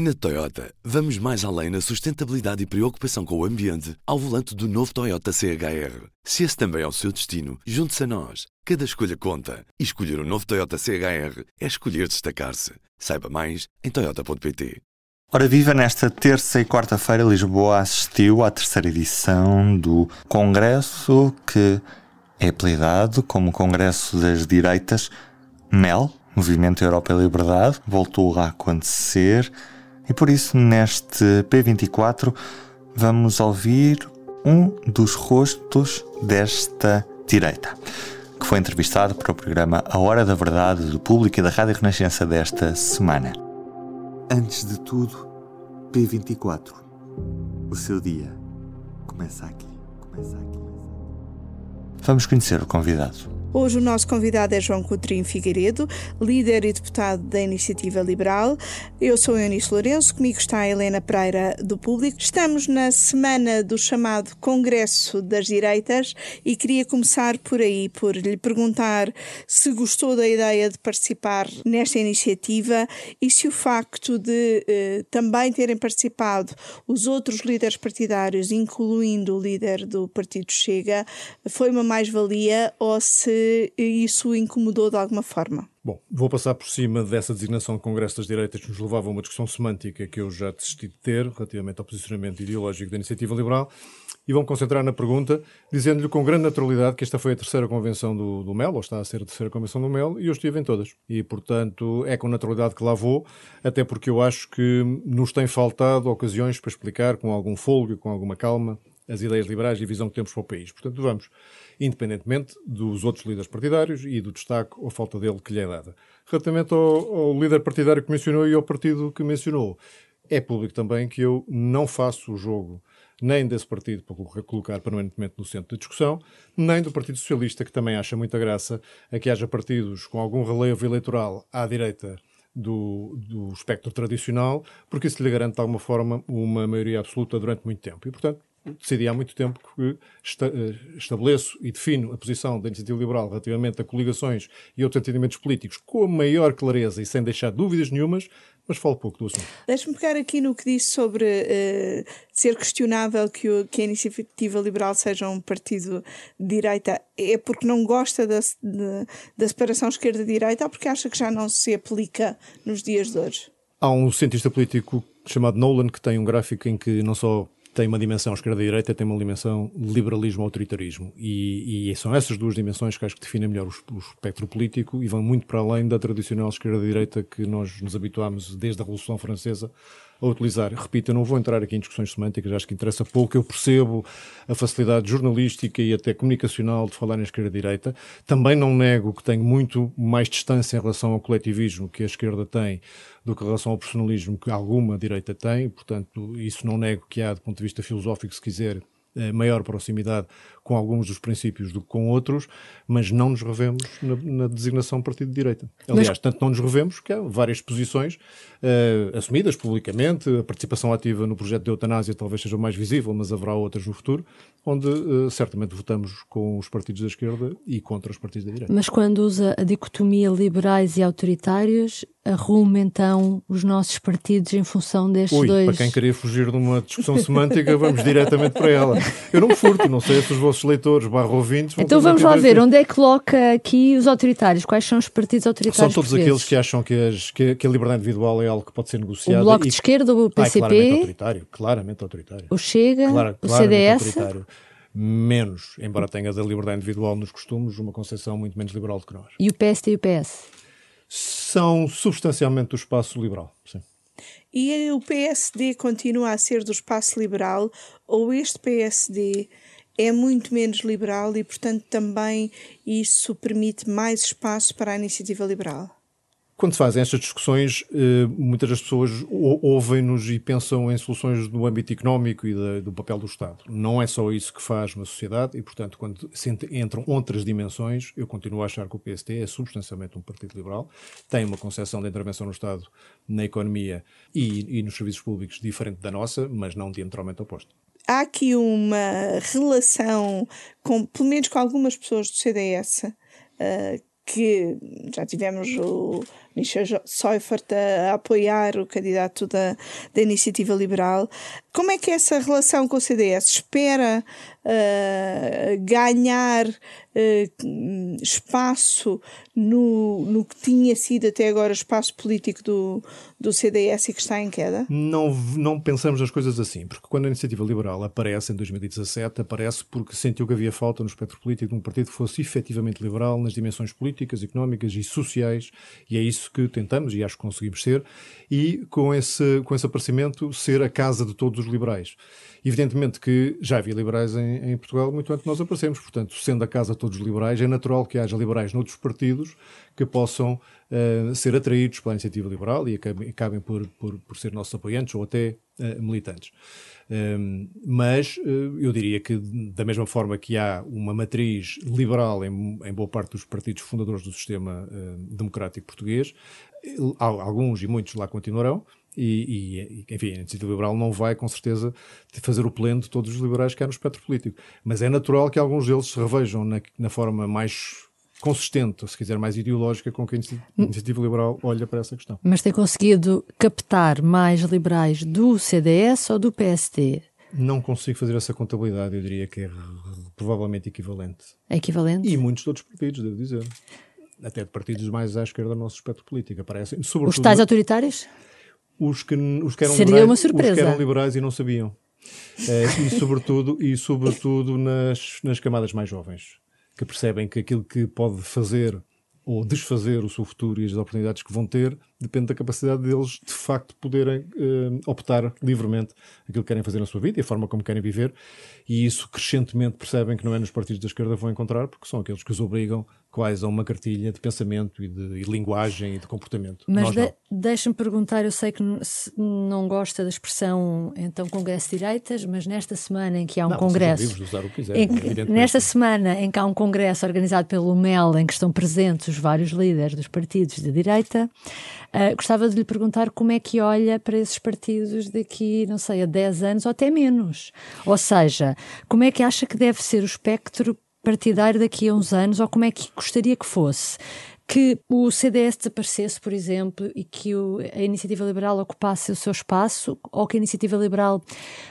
Na Toyota, vamos mais além na sustentabilidade e preocupação com o ambiente ao volante do novo Toyota CHR. Se esse também é o seu destino, junte-se a nós. Cada escolha conta. E escolher o um novo Toyota CHR é escolher destacar-se. Saiba mais em Toyota.pt. Ora viva, nesta terça e quarta-feira Lisboa assistiu à terceira edição do Congresso que é apelidado como Congresso das Direitas MEL, Movimento Europa e Liberdade, voltou a acontecer e por isso, neste P24, vamos ouvir um dos rostos desta direita, que foi entrevistado para o programa A Hora da Verdade do Público e da Rádio Renascença desta semana. Antes de tudo, P24. O seu dia começa aqui. Começa aqui. Vamos conhecer o convidado. Hoje o nosso convidado é João Coutrinho Figueiredo, líder e deputado da Iniciativa Liberal. Eu sou Eunice Lourenço, comigo está a Helena Pereira do Público. Estamos na semana do chamado Congresso das Direitas e queria começar por aí, por lhe perguntar se gostou da ideia de participar nesta iniciativa e se o facto de eh, também terem participado os outros líderes partidários, incluindo o líder do Partido Chega, foi uma mais-valia ou se isso o incomodou de alguma forma. Bom, vou passar por cima dessa designação de Congresso das Direitas que nos levava a uma discussão semântica que eu já desisti de ter relativamente ao posicionamento ideológico da Iniciativa Liberal e vou-me concentrar na pergunta, dizendo-lhe com grande naturalidade que esta foi a terceira convenção do, do MEL, ou está a ser a terceira convenção do MEL, e eu estive em todas. E, portanto, é com naturalidade que lá vou, até porque eu acho que nos tem faltado ocasiões para explicar com algum folgo, com alguma calma, as ideias liberais e a visão que temos para o país. Portanto, vamos independentemente dos outros líderes partidários e do destaque ou falta dele que lhe é dada. Relativamente ao, ao líder partidário que mencionou e ao partido que mencionou, é público também que eu não faço o jogo nem desse partido para colocar permanentemente no centro da discussão, nem do Partido Socialista, que também acha muita graça a que haja partidos com algum relevo eleitoral à direita do, do espectro tradicional, porque isso lhe garante de alguma forma uma maioria absoluta durante muito tempo. E, portanto, decidi há muito tempo que eh, estabeleço e defino a posição da Iniciativa Liberal relativamente a coligações e outros entendimentos políticos com a maior clareza e sem deixar dúvidas nenhumas, mas falo pouco do assunto. Deixe-me pegar aqui no que disse sobre uh, ser questionável que, o, que, a Iniciativa Liberal seja um partido de direita. É porque não gosta da, de, da separação esquerda-direita ou porque acha que já não se aplica nos dias de hoje? Há um cientista político chamado Nolan que tem um gráfico em que não só tem uma dimensão esquerda-direita, tem uma dimensão liberalismo-autoritarismo. E, e, são essas duas dimensões que acho que definem melhor o, o espectro político e vão muito para além da tradicional esquerda-direita que nós nos habituámos desde a Revolução Francesa a utilizar. Repito, eu não vou entrar aqui em discussões semânticas, acho que interessa pouco. Eu percebo a facilidade jornalística e até comunicacional de falar em esquerda-direita. Também não nego que tenho muito mais distância em relação ao coletivismo que a esquerda tem do que em relação ao personalismo que alguma direita tem. Portanto, isso não nego que há, do ponto de vista filosófico, se quiser, maior proximidade com alguns dos princípios do que com outros, mas não nos revemos na, na designação partido de direita. Aliás, mas... tanto não nos revemos que há várias posições uh, assumidas publicamente, a participação ativa no projeto de eutanásia talvez seja o mais visível, mas haverá outras no futuro, onde uh, certamente votamos com os partidos da esquerda e contra os partidos da direita. Mas quando usa a dicotomia liberais e autoritários, arruma então os nossos partidos em função destes Ui, dois. Para quem queria fugir de uma discussão semântica, vamos diretamente para ela. Eu não me furto, não sei se os vossos leitores barra ouvintes. Então vamos lá ver, onde é que coloca aqui os autoritários? Quais são os partidos autoritários? São todos aqueles que acham que, as, que, que, a liberdade individual é algo que pode ser negociado. O Bloco de Esquerda, o PCP. Ah, claramente autoritário, claramente autoritário. O Chega, Clara, o CDS. Autoritário menos, embora tenha da liberdade individual nos costumes, uma concepção muito menos liberal do que nós. E o PSD e o PS? São substancialmente do espaço liberal, sim. E o PSD continua a ser do espaço liberal ou este PSD é muito menos liberal e, portanto, também isso permite mais espaço para a iniciativa liberal? Quando se fazem estas discussões, eh, muitas das pessoas ouvem-nos e pensam em soluções do âmbito económico e do papel do Estado. Não é só isso que faz uma sociedade e, portanto, quando entram outras dimensões, eu continuo a achar que o PST é substancialmente um partido liberal, tem uma concepção de intervenção no Estado na economia e, e nos serviços públicos diferente da nossa, mas não diametralmente oposta há aqui uma relação, com, pelo menos com algumas pessoas do CDS, uh, que já tivemos o Michel Seufert a, apoiar o candidato da, da Iniciativa Liberal. Como é que é essa relação com o CDS? Espera uh, ganhar uh, espaço no, no que tinha sido até agora o espaço político do, do CDS e que está em queda? Não, não pensamos as coisas assim, porque quando a Iniciativa Liberal aparece em 2017, aparece porque sentiu que havia falta no espectro político de um partido que fosse efetivamente liberal nas dimensões políticas, económicas e sociais, e é isso que tentamos e acho que conseguimos ser, e com esse, com esse aparecimento ser a casa de todos os liberais. Evidentemente que já havia liberais em, em Portugal muito antes de nós aparecermos, portanto, sendo a casa de todos os liberais, é natural que haja liberais noutros partidos que possam uh, ser atraídos pela iniciativa liberal e acabem, acabem por, por, por, ser nossos apoiantes ou até militantes. Um, ehm, mas uh, eu diria que, da mesma forma que há uma matriz liberal em, em boa parte dos partidos fundadores do sistema democrático português, alguns e muitos lá continuarão, e, e, enfim, a iniciativa liberal não vai, com certeza, fazer o pleno de todos os liberais que há no espectro político. Mas é natural que alguns deles se revejam na, na forma mais consistente, ou se quiser mais ideológica, com que a iniciativa liberal olha para essa questão. Mas tem conseguido captar mais liberais do CDS ou do PSD? Não consigo fazer essa contabilidade, eu diria que é provavelmente equivalente. É equivalente? E muitos outros partidos, devo dizer. Até de partidos mais à esquerda do nosso espectro político. Aparecem, sobretudo, Os tais autoritários? os que, os que eram Seria liberais, uma surpresa. Os que eram liberais e não sabiam. É, e sobretudo, e sobretudo nas, nas camadas mais jovens, que percebem que aquilo que pode fazer ou desfazer o seu futuro e as oportunidades que vão ter depende da capacidade deles de facto poderem uh, optar livremente aquilo que querem fazer na sua vida e a forma como querem viver e isso crescentemente percebem que não é nos partidos da esquerda que vão encontrar porque são aqueles que os obrigam quase a uma cartilha de pensamento e de e linguagem e de comportamento. Mas de, deixa-me perguntar, eu sei que não gosta da expressão então Congresso de Direitas, mas nesta semana em que há um não, congresso. Quiser, em, nesta semana em que há um congresso organizado pelo MEL, em que estão presentes os vários líderes dos partidos de direita, uh, gostava de lhe perguntar como é que olha para esses partidos daqui, não sei, a 10 anos ou até menos. Ou seja, como é que acha que deve ser o espectro partidário daqui a uns anos, ou como é que gostaria que fosse? Que o CDS desaparecesse, por exemplo, e que o, a Iniciativa Liberal ocupasse o seu espaço, ou que a Iniciativa Liberal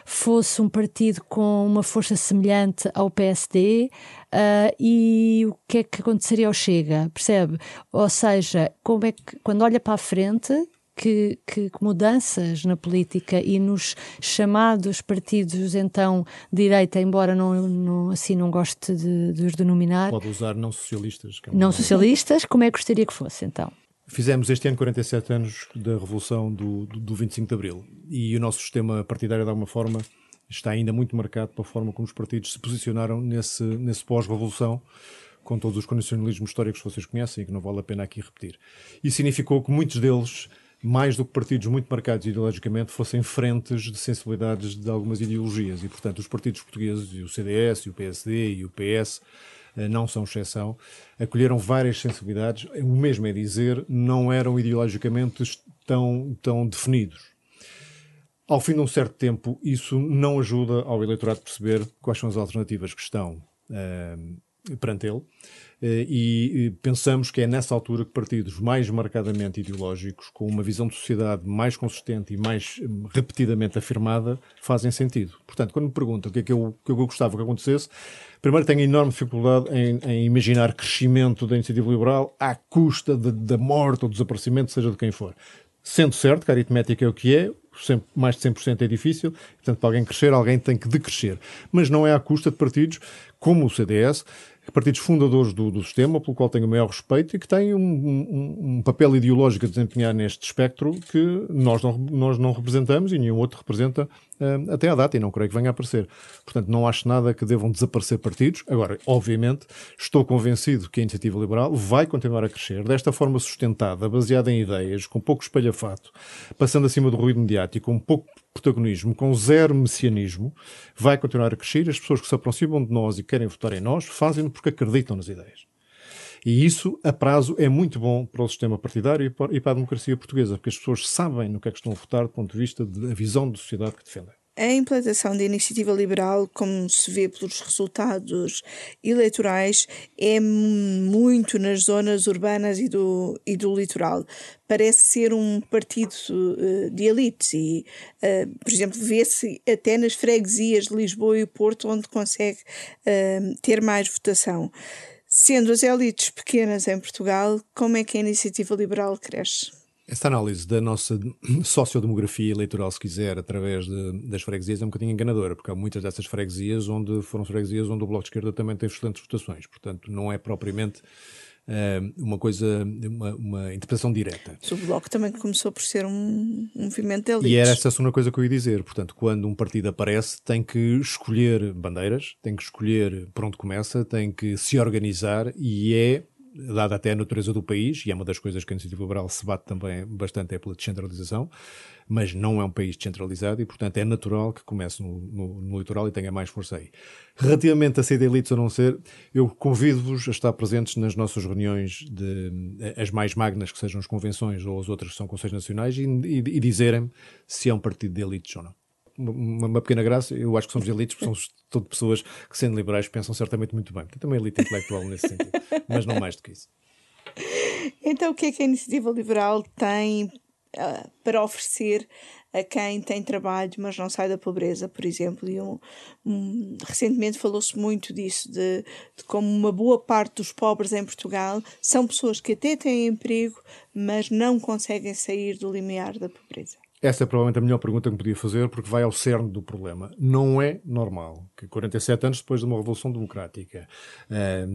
fosse um partido com uma força semelhante ao PSD, uh, e o que é que aconteceria ao Chega, percebe? Ou seja, como é que, quando olha para a frente, que, que, mudanças na política e nos chamados partidos então direita, embora não, não assim não goste de, de os denominar. Pode usar não socialistas. É não socialistas, como é que gostaria que fosse então? Fizemos este ano 47 anos da Revolução do, do, do 25 de Abril e o nosso sistema partidário, de alguma forma, está ainda muito marcado pela forma como os partidos se posicionaram nesse, nesse pós-revolução com todos os condicionalismos históricos que vocês conhecem e que não vale a pena aqui repetir. E significou que muitos deles mais do que partidos muito marcados ideologicamente, fossem frentes de sensibilidades de algumas ideologias. E, portanto, os partidos portugueses, e o CDS, e o PSD, e o PS, eh, não são exceção, acolheram várias sensibilidades, o mesmo é dizer, não eram ideologicamente tão, tão definidos. Ao fim de um certo tempo, isso não ajuda ao eleitorado a perceber quais são as alternativas que estão uh, perante ele eh, e pensamos que é nessa altura que partidos mais marcadamente ideológicos, com uma visão de sociedade mais consistente e mais hum, repetidamente afirmada, fazem sentido. Portanto, quando me perguntam o que é que eu, que eu gostava que acontecesse, primeiro tenho enorme dificuldade em, em imaginar crescimento da iniciativa liberal à custa da morte ou desaparecimento, seja de quem for. Sendo certo que a aritmética é o que é, mais de 100% é difícil, portanto, para alguém crescer, alguém tem que decrescer. Mas não é à custa de partidos como o CDS, partidos fundadores do, do, sistema, pelo qual tenho o maior respeito e que têm um, um, um, papel ideológico a desempenhar neste espectro que nós não, nós não representamos e nenhum outro representa até à data e não creio que venha a aparecer. Portanto, não acho nada que devam desaparecer partidos. Agora, obviamente, estou convencido que a iniciativa liberal vai continuar a crescer desta forma sustentada, baseada em ideias, com pouco espalhafato, passando acima do ruído mediático, com pouco protagonismo, com zero messianismo, vai continuar a crescer. As pessoas que se aproximam de nós e querem votar em nós fazem-no porque acreditam nas ideias. E isso, a prazo, é muito bom para o sistema partidário e para a democracia portuguesa, porque as pessoas sabem no que é que estão a votar do ponto de vista da visão de sociedade que defendem. A implantação da iniciativa liberal, como se vê pelos resultados eleitorais, é muito nas zonas urbanas e do, e do litoral. Parece ser um partido uh, de elites e, uh, por exemplo, vê-se até nas freguesias de Lisboa e Porto, onde consegue uh, ter mais votação. Sendo as elites pequenas em Portugal, como é que a iniciativa liberal cresce? Esta análise da nossa sociodemografia eleitoral, se quiser, através de, das freguesias, é um bocadinho enganadora, porque há muitas dessas freguesias onde foram freguesias onde o Bloco de Esquerda também teve excelentes votações. Portanto, não é propriamente uma coisa, uma, uma, interpretação direta. O Bloco também começou por ser um, um movimento de elites. E era essa a segunda coisa que eu ia dizer. Portanto, quando um partido aparece, tem que escolher bandeiras, tem que escolher por onde começa, tem que se organizar e é dada até a natureza do país, e é uma das coisas que a Iniciativa Liberal se bate também bastante é pela descentralização, mas não é um país descentralizado e, portanto, é natural que comece no, no, no litoral e tenha mais força aí. Relativamente a ser elites ou não ser, eu convido-vos a estar presentes nas nossas reuniões, de, as mais magnas, que sejam as convenções ou as outras que são conselhos nacionais, e, e, e dizerem se é um partido de elites ou não uma, uma, pequena graça. Eu acho que somos elites, porque somos todas pessoas que, sendo liberais, pensam certamente muito bem. Tem também elite intelectual nesse sentido, mas não mais do que isso. Então, o que é que a iniciativa liberal tem uh, para oferecer a quem tem trabalho, mas não sai da pobreza, por exemplo? E um, um, recentemente falou-se muito disso, de, de, como uma boa parte dos pobres em Portugal são pessoas que até têm emprego, mas não conseguem sair do limiar da pobreza. Essa é provavelmente a melhor pergunta que me podia fazer, porque vai ao cerne do problema. Não é normal que 47 anos depois de uma revolução democrática,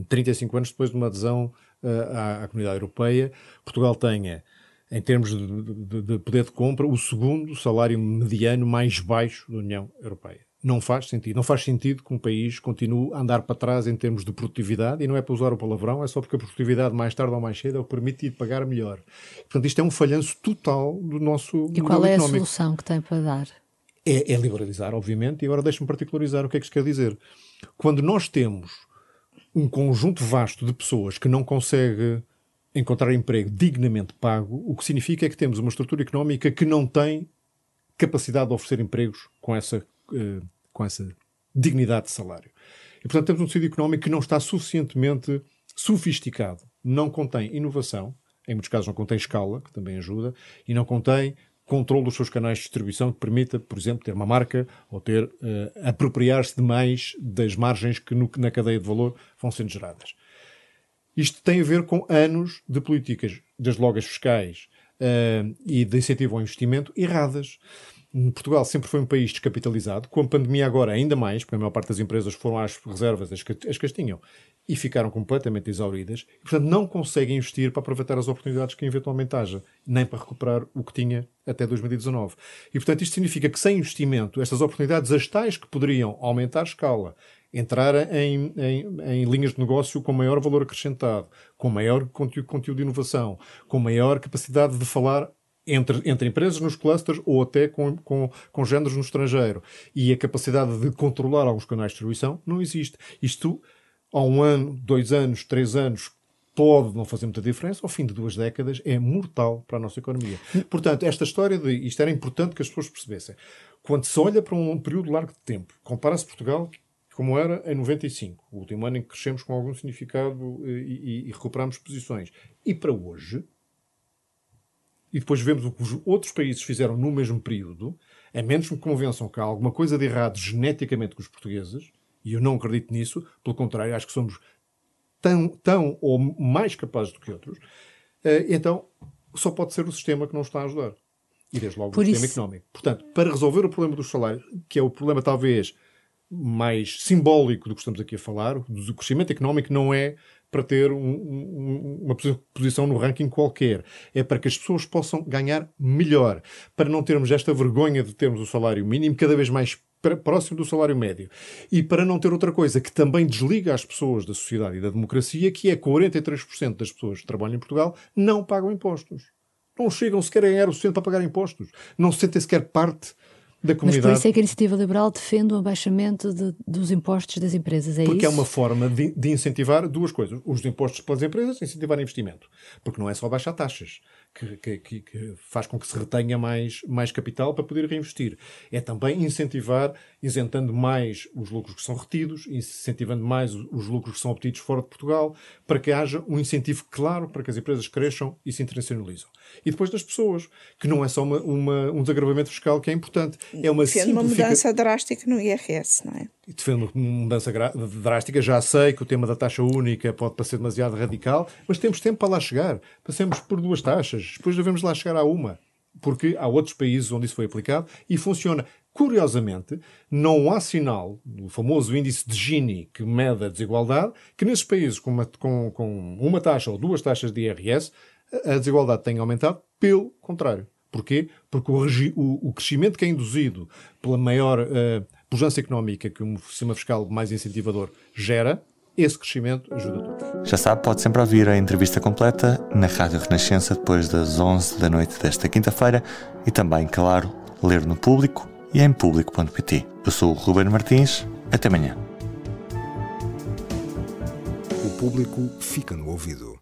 35 eh, anos depois de uma adesão eh, à, comunidade europeia, Portugal tenha, em termos de, de poder de compra, o segundo salário mediano mais baixo da União Europeia não faz sentido. Não faz sentido que um país continue a andar para trás em termos de produtividade, e não é para usar o palavrão, é só porque a produtividade, mais tarde ou mais cedo, é o que permite ir pagar melhor. Portanto, isto é um falhanço total do nosso E qual é a solução que tem para dar? É, é liberalizar, obviamente, e agora deixe-me particularizar o que é que isto quer dizer. Quando nós temos um conjunto vasto de pessoas que não consegue encontrar emprego dignamente pago, o que significa é que temos uma estrutura económica que não tem capacidade de oferecer empregos com essa uh, com essa dignidade de salário. E, portanto, temos um tecido económico que não está suficientemente sofisticado, não contém inovação, em muitos casos não contém escala, que também ajuda, e não contém controle dos seus canais de distribuição que permita, por exemplo, ter uma marca ou ter uh, apropriar-se de mais das margens que no, na cadeia de valor vão sendo geradas. Isto tem a ver com anos de políticas, das logas fiscais uh, e de incentivo ao investimento erradas. Portugal sempre foi um país descapitalizado, com a pandemia agora ainda mais, porque a maior parte das empresas foram às reservas, as que, as que as tinham, e ficaram completamente exauridas, portanto não conseguem investir para aproveitar as oportunidades que eventualmente haja, nem para recuperar o que tinha até 2019. E, portanto, isto significa que sem investimento, estas oportunidades, as tais que poderiam aumentar a escala, entrar em, em, em, linhas de negócio com maior valor acrescentado, com maior conteúdo, conteúdo de inovação, com maior capacidade de falar entre, entre empresas nos clusters ou até com, com, com géneros no estrangeiro. E a capacidade de controlar alguns canais de distribuição não existe. Isto, há um ano, dois anos, três anos, pode não fazer muita diferença, ao fim de duas décadas é mortal para a nossa economia. Portanto, esta história de isto era importante que as pessoas percebessem. Quando se olha para um período largo de tempo, compara-se Portugal como era em 95, o último ano em que crescemos com algum significado eh, e, e, e recuperamos posições, e para hoje, e depois vemos o que os outros países fizeram no mesmo período, a menos que me convençam que há alguma coisa de errado geneticamente com os portugueses, e eu não acredito nisso, pelo contrário, acho que somos tão, tão ou mais capazes do que outros, eh, então só pode ser o sistema que não está a ajudar. E desde logo Por o sistema económico. Portanto, para resolver o problema dos salários, que é o problema talvez mais simbólico do que estamos aqui a falar, do crescimento económico não é para ter um, um, uma posição no ranking qualquer. É para que as pessoas possam ganhar melhor. Para não termos esta vergonha de termos o salário mínimo cada vez mais próximo do salário médio. E para não ter outra coisa que também desliga as pessoas da sociedade e da democracia, que é 43% das pessoas que trabalham em Portugal não pagam impostos. Não chegam sequer a ganhar o suficiente para pagar impostos. Não se sentem sequer parte da comunidade. Mas por isso é que a Iniciativa Liberal defende o abaixamento de, dos impostos das empresas, é Porque isso? é uma forma de, de, incentivar duas coisas. Os impostos para as empresas, incentivar investimento. Porque não é só baixar taxas. Que, que, que, faz com que se retenha mais, mais capital para poder reinvestir. É também incentivar, isentando mais os lucros que são retidos, incentivando mais os lucros que são obtidos fora de Portugal, para que haja um incentivo claro para que as empresas cresçam e se internacionalizam. E depois das pessoas, que não é só uma, uma um desagravamento fiscal que é importante, é uma Defende uma mudança drástica no IRS, não é? Defende uma mudança drástica. Já sei que o tema da taxa única pode parecer demasiado radical, mas temos tempo para lá chegar. Passemos por duas taxas, depois devemos lá chegar a uma. Porque há outros países onde isso foi aplicado e funciona. Curiosamente, não há sinal do famoso índice de Gini que mede a desigualdade, que nesses países com uma, com, com uma taxa ou duas taxas de IRS, a desigualdade tenha aumentado. Pelo contrário. Porquê? Porque o, o, o crescimento que é induzido pela maior uh, pujança económica que um sistema fiscal mais incentivador gera, esse crescimento ajuda todos. Já sabe, pode sempre ouvir a entrevista completa na Rádio Renascença depois das 11 da noite desta quinta-feira e também, claro, ler no público e em público.pt. Eu sou o Ruben Martins. Até amanhã. O público fica no ouvido.